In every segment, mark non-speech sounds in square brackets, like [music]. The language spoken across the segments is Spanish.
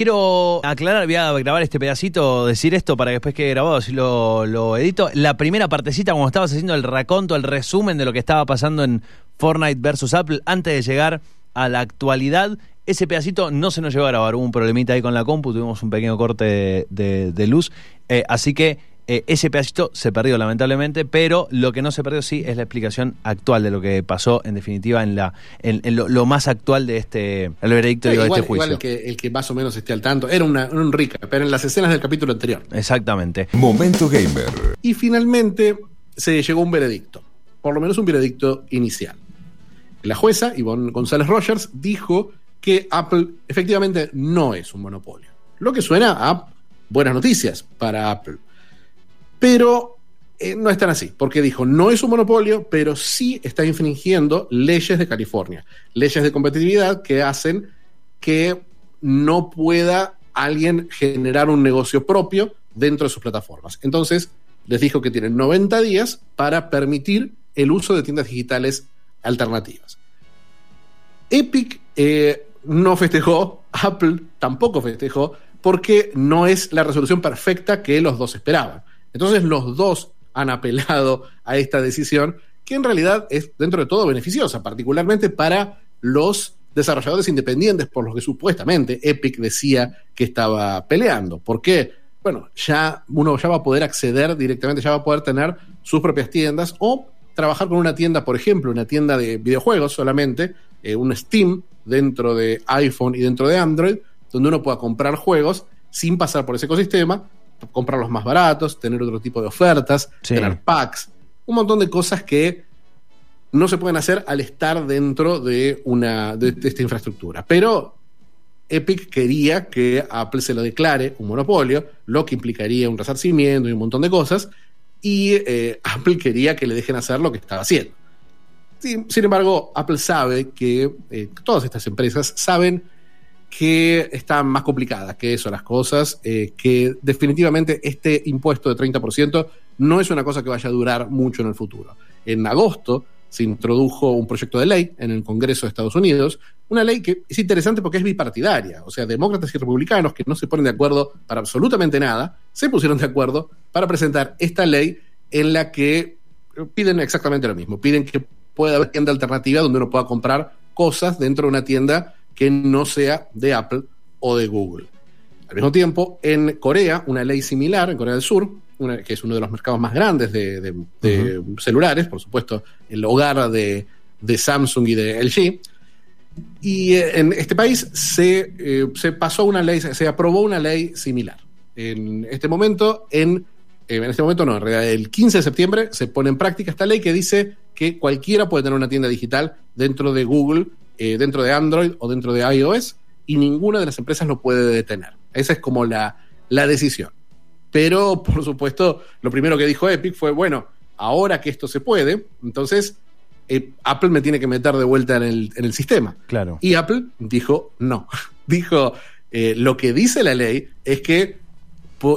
Quiero aclarar, voy a grabar este pedacito, decir esto para que después que grabado, así lo, edito. La primera partecita, cuando estabas haciendo el raconto, el resumen de lo que estaba pasando en Fortnite versus Apple, antes de llegar a la actualidad, ese pedacito no se nos llegó a grabar. Hubo un problemita ahí con la compu, tuvimos un pequeño corte de luz. Eh, así que eh, ese pedacito se perdió lamentablemente, pero lo que no se perdió sí es la explicación actual de lo que pasó, en definitiva, en, la, en, en lo, lo más actual de este, el veredicto digo, igual, de este juicio. igual el, que, el que más o menos esté al tanto. Era una, un recap, pero en las escenas del capítulo anterior. Exactamente. Momento Gamer. Y finalmente se llegó a un veredicto, por lo menos un veredicto inicial. La jueza, Ivonne González Rogers, dijo que Apple efectivamente no es un monopolio. Lo que suena a buenas noticias para Apple. Pero eh, no es tan así, porque dijo, no es un monopolio, pero sí está infringiendo leyes de California, leyes de competitividad que hacen que no pueda alguien generar un negocio propio dentro de sus plataformas. Entonces, les dijo que tienen 90 días para permitir el uso de tiendas digitales alternativas. Epic eh, no festejó, Apple tampoco festejó, porque no es la resolución perfecta que los dos esperaban. Entonces los dos han apelado a esta decisión, que en realidad es dentro de todo beneficiosa, particularmente para los desarrolladores independientes por los que supuestamente Epic decía que estaba peleando. ¿Por qué? Bueno, ya uno ya va a poder acceder directamente, ya va a poder tener sus propias tiendas o trabajar con una tienda, por ejemplo, una tienda de videojuegos solamente, eh, un Steam dentro de iPhone y dentro de Android, donde uno pueda comprar juegos sin pasar por ese ecosistema, comprarlos más baratos, tener otro tipo de ofertas, Sí. tener packs, un montón de cosas que no se pueden hacer al estar dentro de, una, de, de esta infraestructura. Pero Epic quería que Apple se lo declare un monopolio, lo que implicaría un resarcimiento y un montón de cosas, y eh, [laughs] Apple quería que le dejen hacer lo que estaba haciendo. Sin, sin embargo, Apple sabe que eh, todas estas empresas saben que están más complicadas que eso las cosas, eh, que definitivamente este impuesto de 30% no es una cosa que vaya a durar mucho en el futuro. En agosto se introdujo un proyecto de ley en el Congreso de Estados Unidos, una ley que es interesante porque es bipartidaria, o sea, demócratas y republicanos que no se ponen de acuerdo para absolutamente nada, se pusieron de acuerdo para presentar esta ley en la que piden exactamente lo mismo, piden que pueda haber tienda alternativa donde uno pueda comprar cosas dentro de una tienda que no sea de Apple o de Google. Al mismo tiempo, en Corea, una ley similar, en Corea del Sur, una- que es uno de los mercados más grandes de, de- de celulares, por supuesto, el hogar de, de Samsung y de LG. Y eh, en este país se, eh, se pasó una ley, se, se aprobó una ley similar. En este momento, en, eh, en este momento no, en realidad el 15 de septiembre se pone en práctica esta ley que dice que cualquiera puede tener una tienda digital dentro de Google, eh, dentro de Android o dentro de iOS y ninguna de las empresas lo puede detener. Esa es como la, la decisión. Pero, por supuesto, lo primero que dijo Epic fue, bueno, ahora que esto se puede, entonces eh, Apple me tiene que meter de vuelta en el, en el sistema. Claro. Y Apple dijo no. [laughs] dijo, eh, lo que dice la ley es que,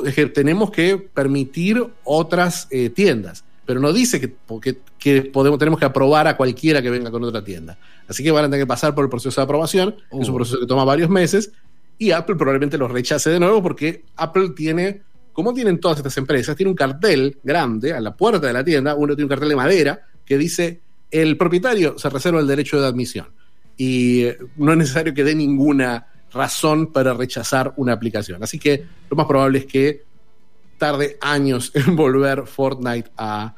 es que tenemos que permitir otras eh, tiendas, pero no dice que, porque- que podemos, tenemos que aprobar a cualquiera que venga con otra tienda. Así que van a tener que pasar por el proceso de aprobación, que es un Uh. proceso que toma varios meses, y Apple probablemente los rechace de nuevo porque Apple tiene, como tienen todas estas empresas, tiene un cartel grande a la puerta de la tienda, uno tiene un cartel de madera que dice el propietario se reserva el derecho de admisión y eh, no es necesario que dé ninguna razón para rechazar una aplicación. Así que lo más probable es que tarde años [laughs] en volver Fortnite a,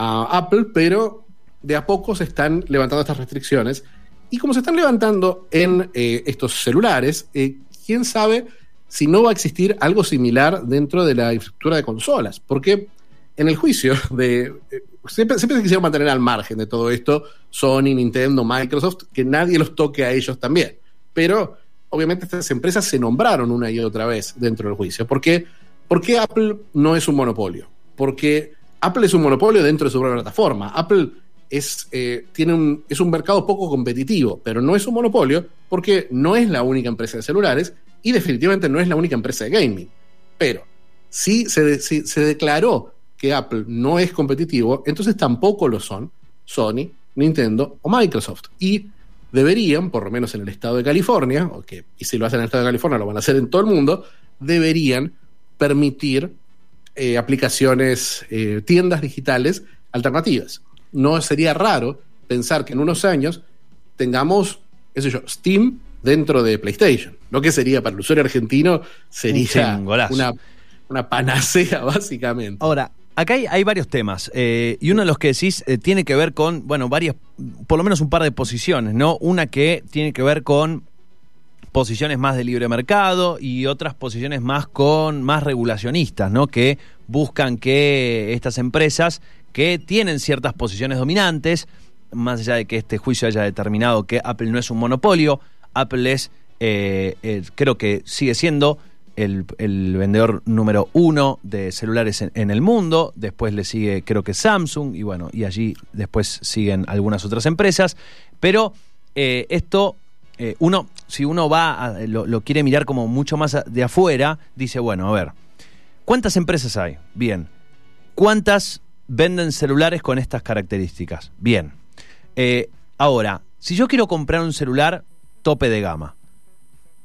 a Apple, pero de a poco se están levantando estas restricciones. Y como se están levantando en eh, estos celulares, eh, quién sabe si no va a existir algo similar dentro de la infraestructura de consolas. Porque en el juicio de. eh, siempre, siempre se quisieron mantener al margen de todo esto Sony, Nintendo, Microsoft, que nadie los toque a ellos también. Pero obviamente estas empresas se nombraron una y otra vez dentro del juicio, porque ¿Por qué Apple no es un monopolio? Porque Apple es un monopolio dentro de su propia plataforma. Apple es, eh, tiene un, es un mercado poco competitivo, pero no es un monopolio porque no es la única empresa de celulares y definitivamente no es la única empresa de gaming. Pero si se, si se declaró que Apple no es competitivo, entonces tampoco lo son Sony, Nintendo o Microsoft. Y deberían, por lo menos en el estado de California, o que, y si lo hacen en el estado de California lo van a hacer en todo el mundo, deberían permitir eh, aplicaciones, eh, tiendas digitales alternativas. No sería raro pensar que en unos años tengamos, qué sé yo, Steam dentro de PlayStation. Lo que sería para el usuario argentino sería una, una panacea, [laughs] básicamente. Ahora, acá hay, varios temas, eh, y uno de los que decís tiene que ver con, bueno, varias, por lo menos un par de posiciones, ¿no? Una que tiene que ver con posiciones más de libre mercado y otras posiciones más con más regulacionistas, ¿no? Que buscan que estas empresas que tienen ciertas posiciones dominantes, más allá de que este juicio haya determinado que Apple no es un monopolio, Apple es, eh, eh, creo que sigue siendo el, vendedor número uno de celulares en, el mundo, después le sigue creo que Samsung y bueno, y allí después siguen algunas otras empresas, pero eh, esto eh, uno, si uno va, lo, quiere mirar como mucho más de afuera, dice, bueno, a ver, ¿cuántas empresas hay? Bien. ¿Cuántas venden celulares con estas características? Bien. Eh, ahora, si yo quiero comprar un celular tope de gama,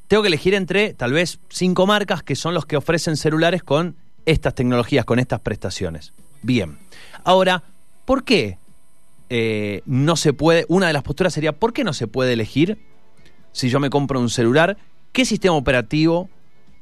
tengo que elegir entre tal vez cinco marcas que son los que ofrecen celulares con estas tecnologías, con estas prestaciones. Bien. Ahora, ¿por qué eh, no se puede? Una de las posturas sería, ¿por qué no se puede elegir si yo me compro un celular, ¿qué sistema operativo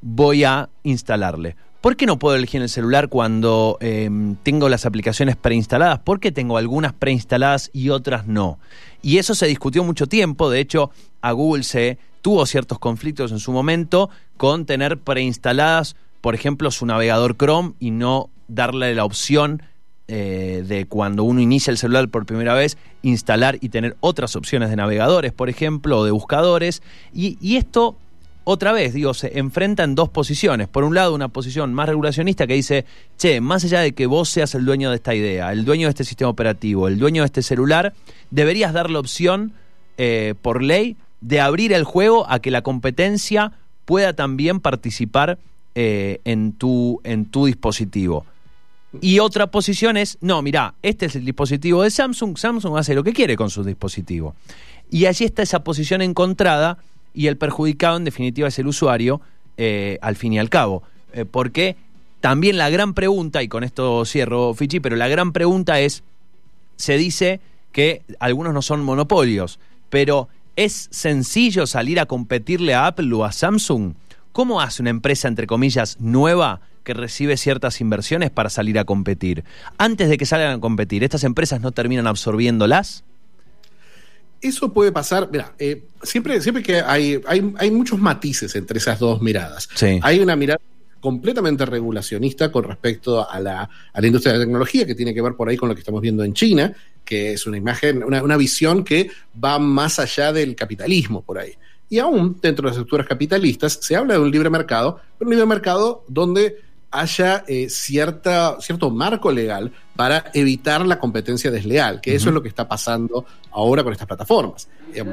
voy a instalarle? ¿Por qué no puedo elegir el celular cuando em, tengo las aplicaciones preinstaladas? ¿Por qué tengo algunas preinstaladas y otras no? Y eso se discutió mucho tiempo, de hecho a Google se tuvo ciertos conflictos en su momento con tener preinstaladas, por ejemplo, su navegador Chrome y no darle la opción eh, de cuando uno inicia el celular por primera vez, instalar y tener otras opciones de navegadores, por ejemplo, o de buscadores. Y, esto, otra vez, digo, se enfrenta en dos posiciones. Por un lado, una posición más regulacionista que dice, che, más allá de que vos seas el dueño de esta idea, el dueño de este sistema operativo, el dueño de este celular, deberías dar la opción, eh, por ley, de abrir el juego a que la competencia pueda también participar eh, en, tu, en tu dispositivo. Y otra posición es, no, mira, este es el dispositivo de Samsung, Samsung hace lo que quiere con su dispositivo. Y allí está esa posición encontrada y el perjudicado en definitiva es el usuario, eh, al fin y al cabo. Eh, porque también la gran pregunta, y con esto cierro, Fichi, pero la gran pregunta es, se dice que algunos no son monopolios, pero ¿es sencillo salir a competirle a Apple o a Samsung? ¿Cómo hace una empresa, entre comillas, nueva? Que recibe ciertas inversiones para salir a competir. Antes de que salgan a competir, ¿estas empresas no terminan absorbiéndolas? Eso puede pasar, mira, eh, siempre, siempre que hay, hay, muchos matices entre esas dos miradas. Hay una mirada completamente regulacionista con respecto a la, a la, industria de la tecnología, que tiene que ver por ahí con lo que estamos viendo en China, que es una imagen, una, una visión que va más allá del capitalismo por ahí. Y aún dentro de las estructuras capitalistas se habla de un libre mercado, pero un libre mercado donde haya eh, cierta, cierto marco legal para evitar la competencia desleal, que eso es lo que está pasando ahora con estas plataformas. Em,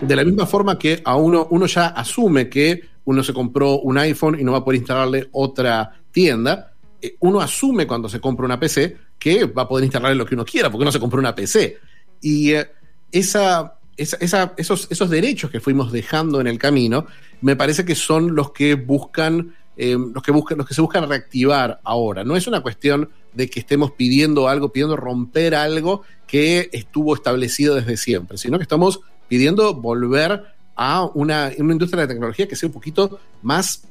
de la misma forma que a uno, uno ya asume que uno se compró un iPhone y no va a poder instalarle otra tienda, eh, uno asume cuando se compra una PC que va a poder instalarle lo que uno quiera, porque uno se compró una PC. Y eh, esa, esos, esos derechos que fuimos dejando en el camino, me parece que son los que buscan eh, los, que buscan, los que se buscan reactivar ahora. No es una cuestión de que estemos pidiendo algo, pidiendo romper algo que estuvo establecido desde siempre, sino que estamos pidiendo volver a una, una industria de tecnología que sea un poquito más,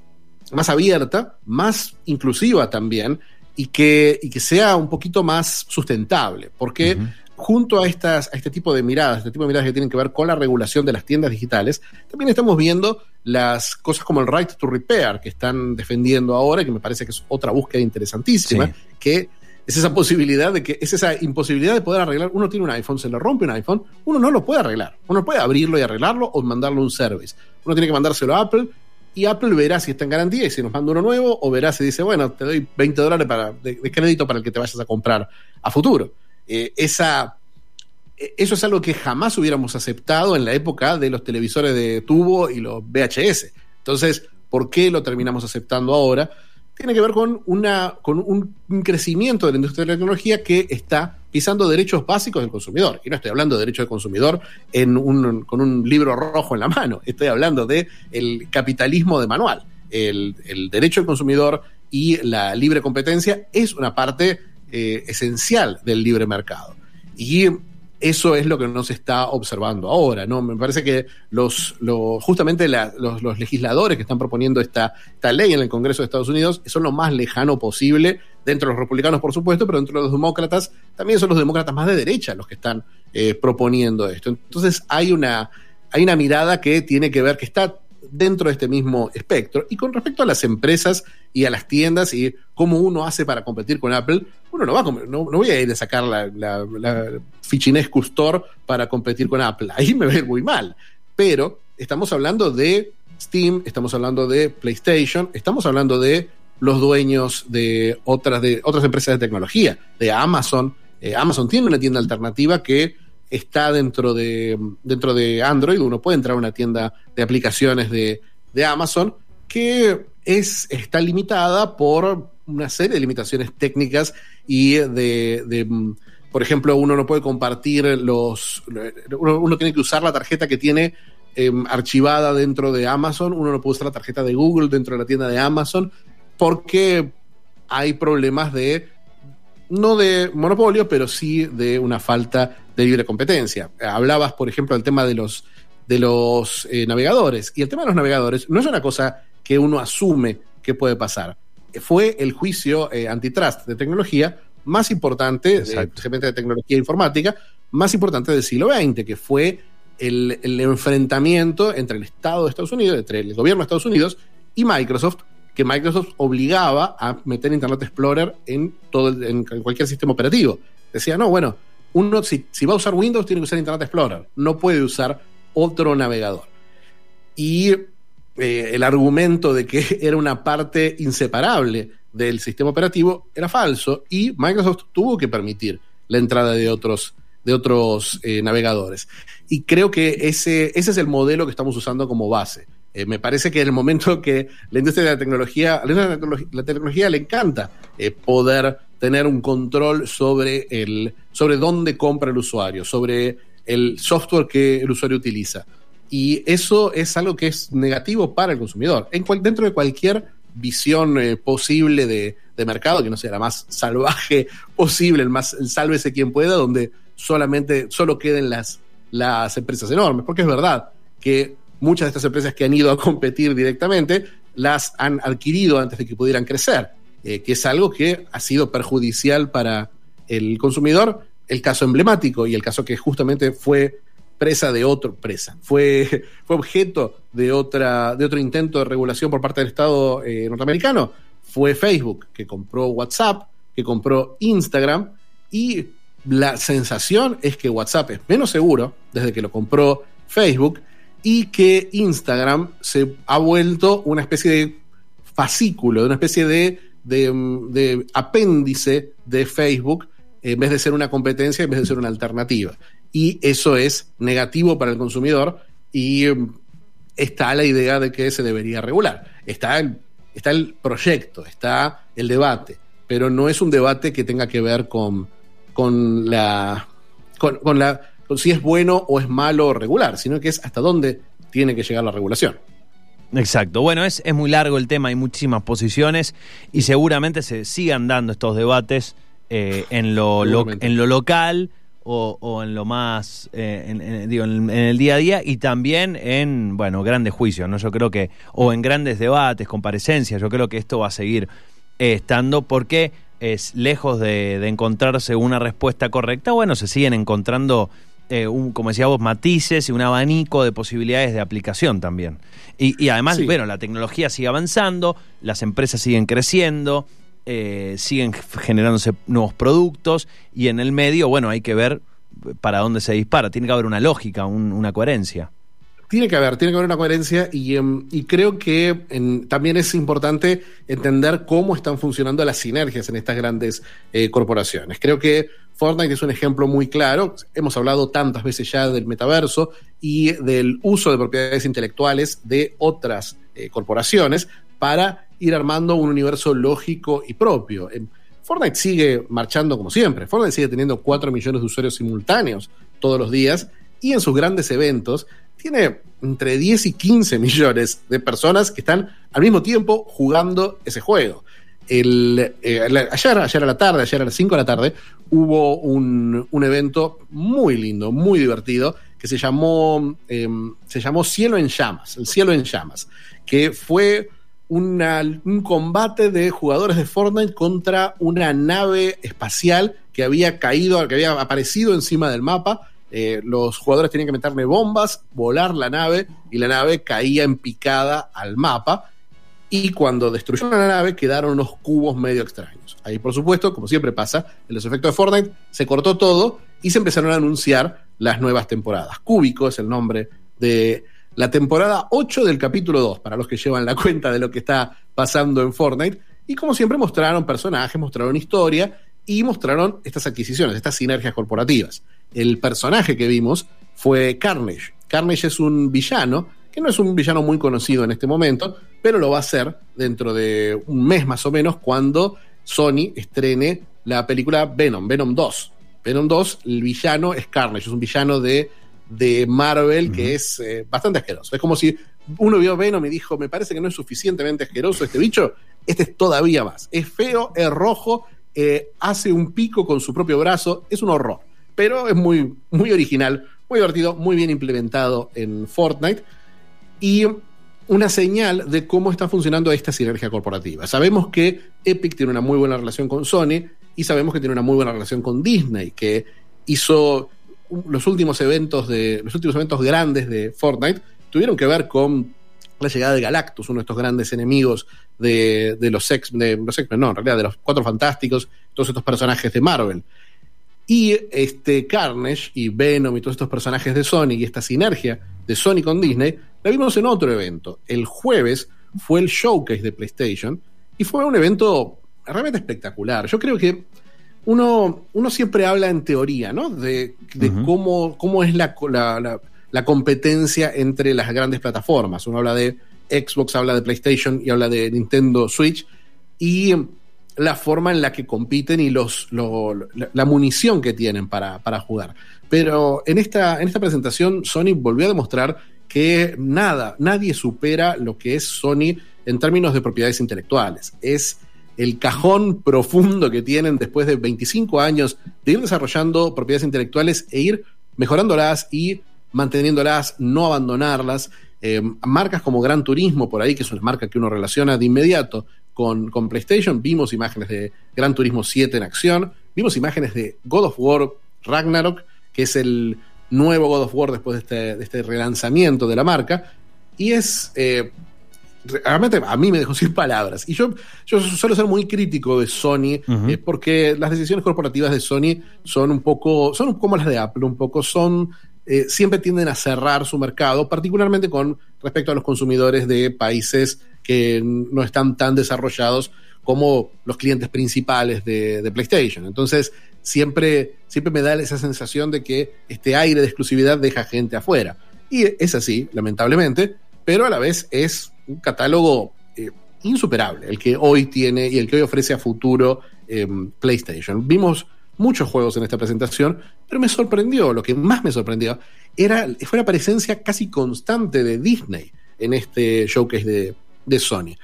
más abierta, más inclusiva también, y que, y que sea un poquito más sustentable. Porque junto a, estas, a este tipo de miradas, este tipo de miradas que tienen que ver con la regulación de las tiendas digitales, también estamos viendo las cosas como el right to repair que están defendiendo ahora, que me parece que es otra búsqueda interesantísima, que es esa posibilidad de que es esa imposibilidad de poder arreglar. Uno tiene un iPhone, se le rompe un iPhone, uno no lo puede arreglar. Uno puede abrirlo y arreglarlo o mandarlo a un service. Uno tiene que mandárselo a Apple, y Apple verá si está en garantía y si nos manda uno nuevo, o verá si dice, bueno, te doy 20 dólares para, de, crédito para el que te vayas a comprar a futuro. Eh, esa, eh, eso es algo que jamás hubiéramos aceptado en la época de los televisores de tubo y los VHS. Entonces, ¿por qué lo terminamos aceptando ahora? Tiene que ver con, una, con un crecimiento de la industria de la tecnología que está pisando derechos básicos del consumidor. Y no estoy hablando de derechos del consumidor en un, con un libro rojo en la mano, estoy hablando de el capitalismo de manual. El, derecho del consumidor y la libre competencia es una parte eh, esencial del libre mercado. Y eso es lo que no se está observando ahora, ¿no? Me parece que los, justamente los, legisladores que están proponiendo esta, esta ley en el Congreso de Estados Unidos son lo más lejano posible, dentro de los republicanos, por supuesto, pero dentro de los demócratas, también son los demócratas más de derecha los que están eh, proponiendo esto. Entonces hay una, hay una mirada que tiene que ver, que está dentro de este mismo espectro. Y con respecto a las empresas y a las tiendas y cómo uno hace para competir con Apple, uno no va a no, no voy a ir a sacar la, la, la Fichinescu Store para competir con Apple. Ahí me ve muy mal. Pero estamos hablando de Steam, estamos hablando de PlayStation, estamos hablando de los dueños de otras, de otras empresas de tecnología, de Amazon. Eh, Amazon tiene una tienda alternativa que está dentro de, dentro de Android, uno puede entrar a una tienda de aplicaciones de, Amazon que es, está limitada por una serie de limitaciones técnicas y de, por ejemplo, uno no puede compartir los, uno, tiene que usar la tarjeta que tiene em, archivada dentro de Amazon, uno no puede usar la tarjeta de Google dentro de la tienda de Amazon, porque hay problemas de no de monopolio, pero sí de una falta de libre competencia. Hablabas, por ejemplo, del tema de los, de los eh, navegadores. Y el tema de los navegadores no es una cosa que uno asume que puede pasar. Fue el juicio eh, antitrust de tecnología más importante, especialmente de tecnología informática, más importante del siglo XX, que fue el, el enfrentamiento entre el Estado de Estados Unidos, entre el gobierno de Estados Unidos y Microsoft que Microsoft obligaba a meter Internet Explorer en, todo en cualquier sistema operativo. Decía, no, bueno, uno si, va a usar Windows tiene que usar Internet Explorer, no puede usar otro navegador. Y eh, el argumento de que [laughs] era una parte inseparable del sistema operativo era falso y Microsoft tuvo que permitir la entrada de otros, de otros eh, navegadores. Y creo que ese, ese es el modelo que estamos usando como base. Eh, me parece que en el momento que la industria de la tecnología, la, la tecnología, le encanta poder tener un control sobre, el, sobre dónde compra el usuario, sobre el software que el usuario utiliza. Y eso es algo que es negativo para el consumidor. En dentro de cualquier visión eh, posible de, mercado, que no sea la más salvaje [laughs] posible, el más el sálvese quien pueda, donde solamente solo queden las, las empresas enormes. Porque es verdad que muchas de estas empresas que han ido a competir directamente las han adquirido antes de que pudieran crecer, eh, que es algo que ha sido perjudicial para el consumidor. El caso emblemático y el caso que justamente fue presa de otro, presa, fue, [laughs] fue objeto de, otra, de otro intento de regulación por parte del Estado eh, norteamericano, fue Facebook, que compró WhatsApp, que compró Instagram, y la sensación es que WhatsApp es menos seguro desde que lo compró Facebook y que Instagram se ha vuelto una especie de fascículo, una especie de, de, apéndice de Facebook, en vez de ser una competencia, en vez de ser una alternativa. Y eso es negativo para el consumidor y em, está la idea de que se debería regular. Está el, está el proyecto, está el debate, pero no es un debate que tenga que ver con, con la... con la si es bueno o es malo regular, sino que es hasta dónde tiene que llegar la regulación. Exacto. Bueno, es, es muy largo el tema, hay muchísimas posiciones y seguramente se sigan dando estos debates eh, en, lo, en lo local o, en lo más, eh, en, digo, en, el día a día y también en, bueno, grandes juicios, ¿no? Yo creo que, o en grandes debates, comparecencias, yo creo que esto va a seguir eh, estando porque es lejos de, de encontrarse una respuesta correcta, bueno, se siguen encontrando eh, un, como decía vos, matices y un abanico de posibilidades de aplicación también. Y, además, bueno, la tecnología sigue avanzando, las empresas siguen creciendo, eh, siguen generándose nuevos productos y en el medio, bueno, hay que ver para dónde se dispara. Tiene que haber una lógica, una coherencia. tiene que haber, tiene que haber una coherencia y, em, y creo que también es importante entender cómo están funcionando las sinergias en estas grandes eh, corporaciones. Creo que Fortnite es un ejemplo muy claro. Hemos hablado tantas veces ya del metaverso y del uso de propiedades intelectuales de otras eh, corporaciones para ir armando un universo lógico y propio. Em, Fortnite sigue marchando como siempre. Fortnite sigue teniendo 4 millones de usuarios simultáneos todos los días y en sus grandes eventos tiene entre 10 y 15 millones de personas que están al mismo tiempo jugando ese juego. Eh, ayer, ayer a la tarde, ayer a las 5 de la tarde, hubo un, evento muy lindo, muy divertido, que se llamó, eh, se llamó Cielo en Llamas, el Cielo en Llamas, que fue un combate de jugadores de Fortnite contra una nave espacial que había caído, que había aparecido encima del mapa. Eh, los jugadores tenían que meterle bombas, volar la nave y la nave caía en picada al mapa. Y cuando destruyeron la nave quedaron unos cubos medio extraños. Ahí, por supuesto, como siempre pasa, en los efectos de Fortnite, se cortó todo y se empezaron a anunciar las nuevas temporadas. Cúbico es el nombre de la temporada 8 del capítulo 2, para los que llevan la cuenta de lo que está pasando en Fortnite. Y como siempre mostraron personajes, mostraron historia y mostraron estas adquisiciones, estas sinergias corporativas. El personaje que vimos fue Carnage. Carnage es un villano, que no es un villano muy conocido en este momento, pero lo va a ser dentro de un mes más o menos cuando Sony estrene la película Venom, Venom 2. Venom 2, el villano es Carnage, es un villano de, de Marvel que es eh, bastante asqueroso. Es como si uno vio Venom y dijo, me parece que no es suficientemente asqueroso este bicho, este es todavía más. Es feo, es rojo, eh, hace un pico con su propio brazo, es un horror. Pero es muy, muy original, muy divertido, muy bien implementado en Fortnite y una señal de cómo está funcionando esta sinergia corporativa. Sabemos que Epic tiene una muy buena relación con Sony y sabemos que tiene una muy buena relación con Disney, que hizo los últimos eventos de los últimos eventos grandes de Fortnite tuvieron que ver con la llegada de Galactus, uno de estos grandes enemigos de, de los X, de los no, en realidad de los Cuatro Fantásticos, todos estos personajes de Marvel. Y este Carnage y Venom y todos estos personajes de Sony y esta sinergia de Sony con Disney, la vimos en otro evento. El jueves fue el showcase de PlayStation y fue un evento realmente espectacular. Yo creo que uno, uno siempre habla en teoría, ¿no? De, cómo, cómo es la, la, la- la competencia entre las grandes plataformas. Uno habla de Xbox, habla de PlayStation y habla de Nintendo Switch. Y la forma en la que compiten y los, lo- la, la munición que tienen para, para jugar. Pero en esta, en esta presentación, Sony volvió a demostrar que nada, nadie supera lo que es Sony en términos de propiedades intelectuales. Es el cajón profundo que tienen después de 25 años de ir desarrollando propiedades intelectuales e ir mejorándolas y manteniéndolas, no abandonarlas. Eh, marcas como Gran Turismo, por ahí, que es una marca que uno relaciona de inmediato con, con PlayStation, vimos imágenes de Gran Turismo 7 en acción, vimos imágenes de God of War Ragnarok, que es el nuevo God of War después de este, este relanzamiento de la marca, y es... eh, realmente a mí me dejó sin palabras. Y yo, yo suelo ser muy crítico de Sony, eh, porque las decisiones corporativas de Sony son un poco, son como las de Apple, un poco son, eh, siempre tienden a cerrar su mercado, particularmente con respecto a los consumidores de países que no están tan desarrollados como los clientes principales de, de PlayStation. Entonces, siempre, siempre me da esa sensación de que este aire de exclusividad deja gente afuera. Y es así, lamentablemente, pero a la vez es un catálogo eh, insuperable, el que hoy tiene y el que hoy ofrece a futuro eh, PlayStation. Vimos muchos juegos en esta presentación, pero me sorprendió, lo que más me sorprendió era, fue la presencia casi constante de Disney en este showcase de, de Sony.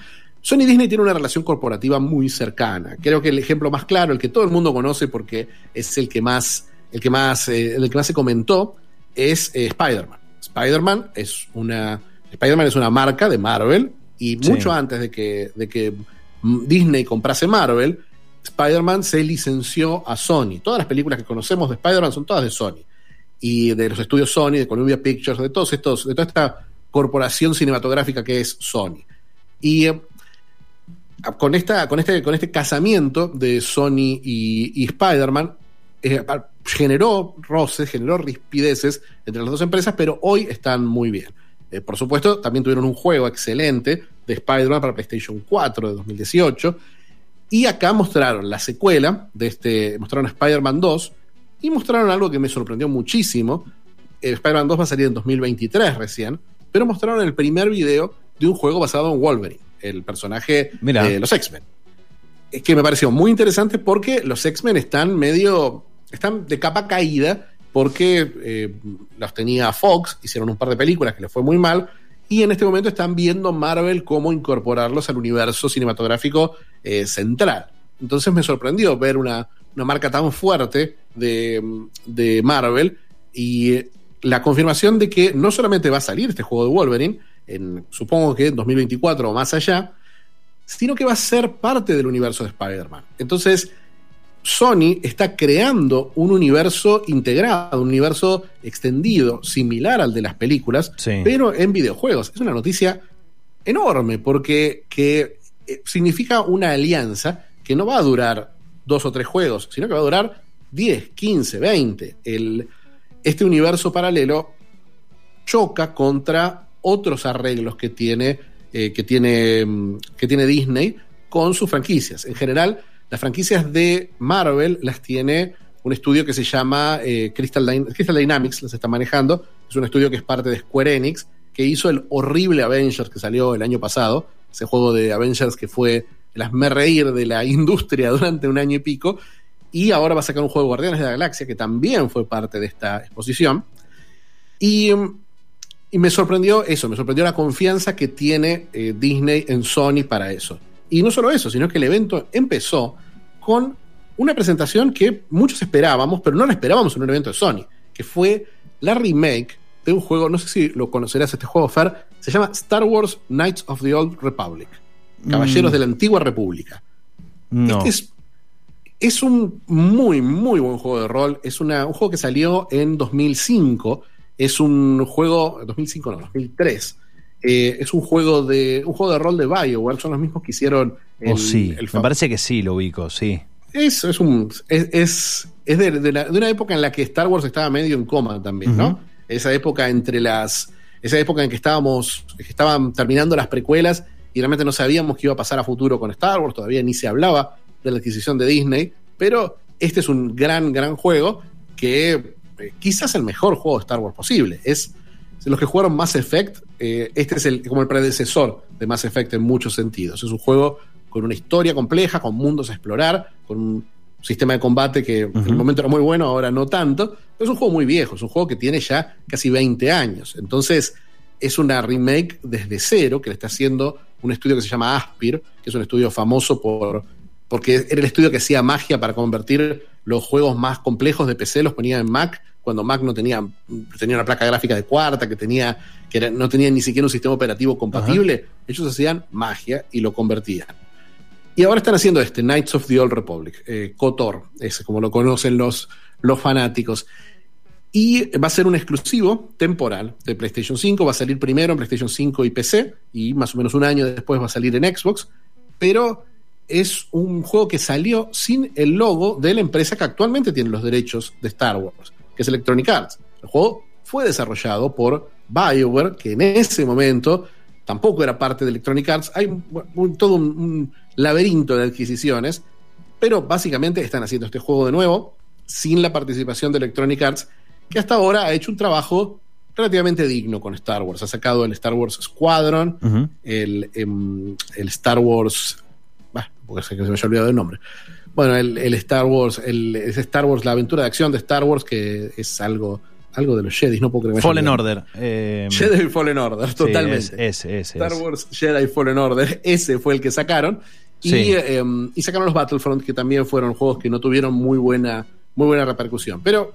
Sony y Disney tienen una relación corporativa muy cercana. Creo que el ejemplo más claro, el que todo el mundo conoce porque es el que más, el que más, eh, el que más se comentó, es Spider-Man. Spider-Man es una, Spider-Man es una marca de Marvel y Sí. mucho antes de que, de que Disney comprase Marvel, Spider-Man se licenció a Sony. Todas las películas que conocemos de Spider-Man son todas de Sony. Y de los estudios Sony, de Columbia Pictures, de todos estos, de toda esta corporación cinematográfica que es Sony. Y eh, con, esta, con, este, con este casamiento de Sony y, y Spider-Man, eh, generó roces, generó rispideces entre las dos empresas, pero hoy están muy bien. Eh, por supuesto, también tuvieron un juego excelente de Spider-Man para PlayStation 4 de 2018. Y acá mostraron la secuela de este, mostraron Spider-Man 2 y mostraron algo que me sorprendió muchísimo. Eh, Spider-Man 2 va a salir en 2023 recién, pero mostraron el primer video de un juego basado en Wolverine, el personaje Mira. de los X-Men. Es que me pareció muy interesante porque los X-Men están medio, están de capa caída porque eh, los tenía Fox, hicieron un par de películas que les fue muy mal, y en este momento están viendo Marvel cómo incorporarlos al universo cinematográfico eh, central. Entonces me sorprendió ver una, una marca tan fuerte de, de Marvel y eh, la confirmación de que no solamente va a salir este juego de Wolverine, en, supongo que en 2024 o más allá, sino que va a ser parte del universo de Spider-Man. Entonces, Sony está creando un universo integrado, un universo extendido, similar al de las películas, Sí. pero en videojuegos. Es una noticia enorme porque que, eh, significa una alianza que no va a durar dos o tres juegos, sino que va a durar 10, 15, 20. El, este universo paralelo choca contra otros arreglos que tiene, eh, que, tiene, mm, que tiene Disney con sus franquicias. En general, las franquicias de Marvel las tiene un estudio que se llama eh, Crystal, Dyn- Crystal Dynamics, las está manejando. Es un estudio que es parte de Square Enix, que hizo el horrible Avengers que salió el año pasado, ese juego de Avengers que fue el hazme reír de la [laughs] industria durante un año y pico, y ahora va a sacar un juego de Guardianes de la Galaxia, que también fue parte de esta exposición. Y, mm, me sorprendió eso, me sorprendió la confianza que tiene eh, Disney en Sony para eso. Y no solo eso, sino que el evento empezó con una presentación que muchos esperábamos, pero no la esperábamos en un evento de Sony, que fue la remake de un juego, no sé si lo conocerás este juego, Fer, se llama Star Wars Knights of the Old Republic, Caballeros Mm. de la Antigua República. No. Este es, es un muy, muy buen juego de rol. Es una- un juego que salió en 2005. Es un juego. 2005 no, 2003. Eh, es un juego de un juego de rol de BioWare. Son los mismos que hicieron. Oh, sí, el me fa- parece que sí lo ubico, sí. es, es, un, es, es, es de, de la- de una época en la que Star Wars estaba medio en coma también, ¿no? Esa época entre las. Esa época en que estábamos. que estaban terminando las precuelas y realmente no sabíamos qué iba a pasar a futuro con Star Wars. Todavía ni se hablaba de la adquisición de Disney. Pero este es un gran, gran juego que eh, quizás el mejor juego de Star Wars posible. Es los que jugaron Mass Effect. Eh, este es el, como el predecesor de Mass Effect en muchos sentidos. Es un juego con una historia compleja, con mundos a explorar, con un sistema de combate que en el momento era muy bueno, ahora no tanto. Pero es un juego muy viejo, es un juego que tiene ya casi 20 años. Entonces, es una remake desde cero que le está haciendo un estudio que se llama Aspir, que es un estudio famoso por porque era el estudio que hacía magia para convertir los juegos más complejos de PC, los ponía en Mac, cuando Mac no tenía, tenía una placa gráfica de cuarta, que, tenía, que era- no tenía ni siquiera un sistema operativo compatible. Ellos hacían magia y lo convertían. Y ahora están haciendo este, Knights of the Old Republic, eh, KOTOR, ese como lo conocen los, los fanáticos. Y va a ser un exclusivo temporal de PlayStation 5. Va a salir primero en PlayStation 5 y PC. Y más o menos un año después va a salir en Xbox. Pero es un juego que salió sin el logo de la empresa que actualmente tiene los derechos de Star Wars, que es Electronic Arts. El juego fue desarrollado por BioWare, que en ese momento tampoco era parte de Electronic Arts. Hay un- un- todo un, un laberinto de adquisiciones, pero básicamente están haciendo este juego de nuevo sin la participación de Electronic Arts, que hasta ahora ha hecho un trabajo relativamente digno con Star Wars. Ha sacado el Star Wars Squadron, el, em, el Star Wars. Bah, porque se me había olvidado el nombre. Bueno, el, el Star Wars, el, es Star Wars, la aventura de acción de Star Wars, que es algo, algo de los Jedi, no puedo creer Fallen. Order. eh, Jedi Fallen Order, sí, totalmente. es- es- es- Star. Wars Jedi Fallen Order, [laughs] ese fue el que sacaron. Y, Sí. eh, y sacaron los Battlefront, que también fueron juegos que no tuvieron muy buena, muy buena repercusión. Pero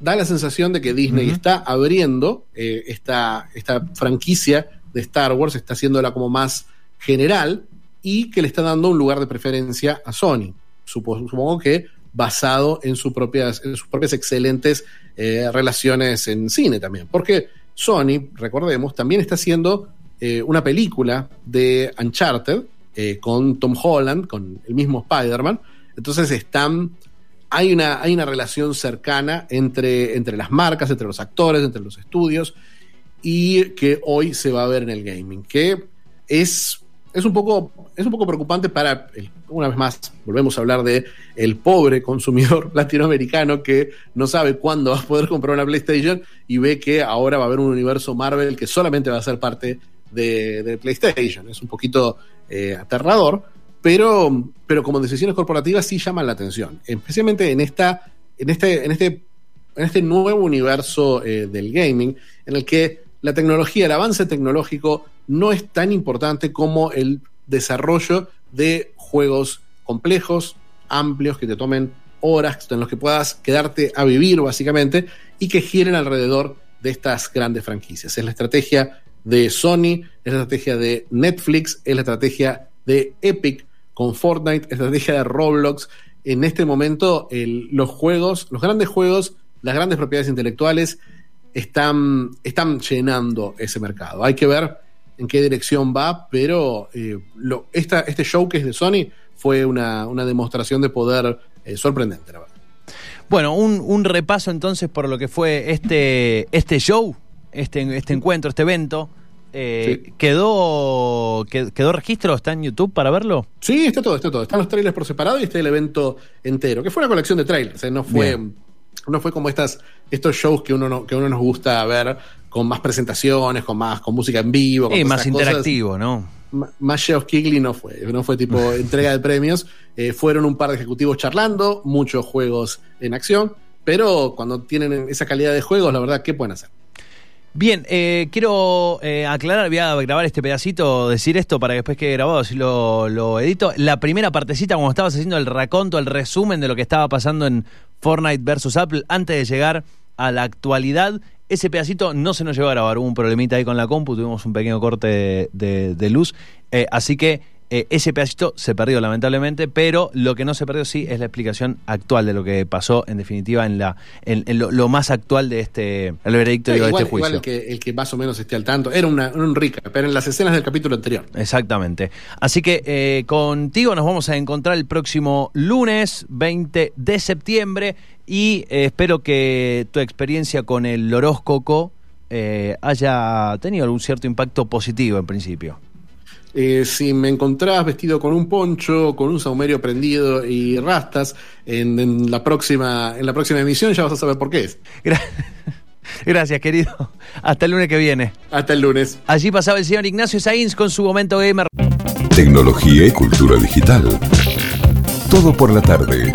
da la sensación de que Disney está abriendo eh, esta, esta franquicia de Star Wars, está haciéndola como más general y que le está dando un lugar de preferencia a Sony. Supo- supongo que basado en, sus propias, en sus propias excelentes eh, relaciones en cine también. Porque Sony, recordemos, también está haciendo eh, una película de Uncharted eh, con Tom Holland, con el mismo Spider-Man. Entonces están. Hay una, hay una relación cercana entre, entre las marcas, entre los actores, entre los estudios. y que hoy se va a ver en el gaming, que es, es, un, poco, es un poco preocupante para, una vez más, volvemos a hablar de el pobre consumidor [laughs] latinoamericano que no sabe cuándo va a poder comprar una PlayStation y ve que ahora va a haber un universo Marvel que solamente va a ser parte de, PlayStation. Es un poquito eh, aterrador, pero, pero como decisiones corporativas sí llaman la atención, especialmente en, esta, en, este, en, este, en este nuevo universo eh, del gaming en el que la tecnología, el avance tecnológico no es tan importante como el desarrollo de juegos complejos, amplios, que te tomen horas, en los que puedas quedarte a vivir básicamente y que giren alrededor de estas grandes franquicias. Es la estrategia de Sony, es la estrategia de Netflix, es la estrategia de Epic con Fortnite, estrategia de Roblox. En este momento los juegos, los grandes juegos, las grandes propiedades intelectuales están, están llenando ese mercado. Hay que ver en qué dirección va, pero eh, esta, este show que es de Sony fue una, demostración de poder eh, sorprendente, la verdad. Bueno, un, repaso entonces por lo que fue este, este show, este, este encuentro, este evento. Eh, ¿quedó, ¿Quedó registro? ¿Está en YouTube para verlo? Sí, está todo, está todo. Están los trailers por separado y está el evento entero, que fue una colección de trailers, no fue no fue como estas, estos shows que uno, que uno nos gusta ver con más presentaciones, con más con música en vivo. Con más interactivo, ¿no? más Geoff Kigley no fue, no fue tipo [laughs] entrega de premios. Eh, fueron un par de ejecutivos charlando, muchos juegos en acción, pero cuando tienen esa calidad de juegos, la verdad, ¿qué pueden hacer? Bien, eh, quiero eh, aclarar, voy a grabar este pedacito, decir esto para que después que grabado, si lo, edito. La primera partecita, como estabas haciendo el raconto, el resumen de lo que estaba pasando en Fortnite versus Apple, antes de llegar a la actualidad, ese pedacito no se nos llevó a grabar, hubo un problemita ahí con la compu, tuvimos un pequeño corte de, luz, eh, así que eh, ese pedacito se perdió lamentablemente, pero lo que no se perdió sí es la explicación actual de lo que pasó en definitiva en la en, lo, más actual de este el veredicto de este juicio. Igual el que, el que más o menos esté al tanto, era una, un rica, pero en las escenas del capítulo anterior. Exactamente. Así que eh, contigo nos vamos a encontrar el próximo lunes 20 de septiembre y eh, espero que tu experiencia con el horóscopo haya tenido algún cierto impacto positivo en principio. Eh, si me encontrás vestido con un poncho, con un saumerio prendido y rastas, en, la próxima, en la próxima emisión ya vas a saber por qué es. [laughs] Gracias, querido. Hasta el lunes que viene. Hasta el lunes. Allí pasaba el señor Ignacio Sainz con su momento gamer. Tecnología y cultura digital. Todo por la tarde.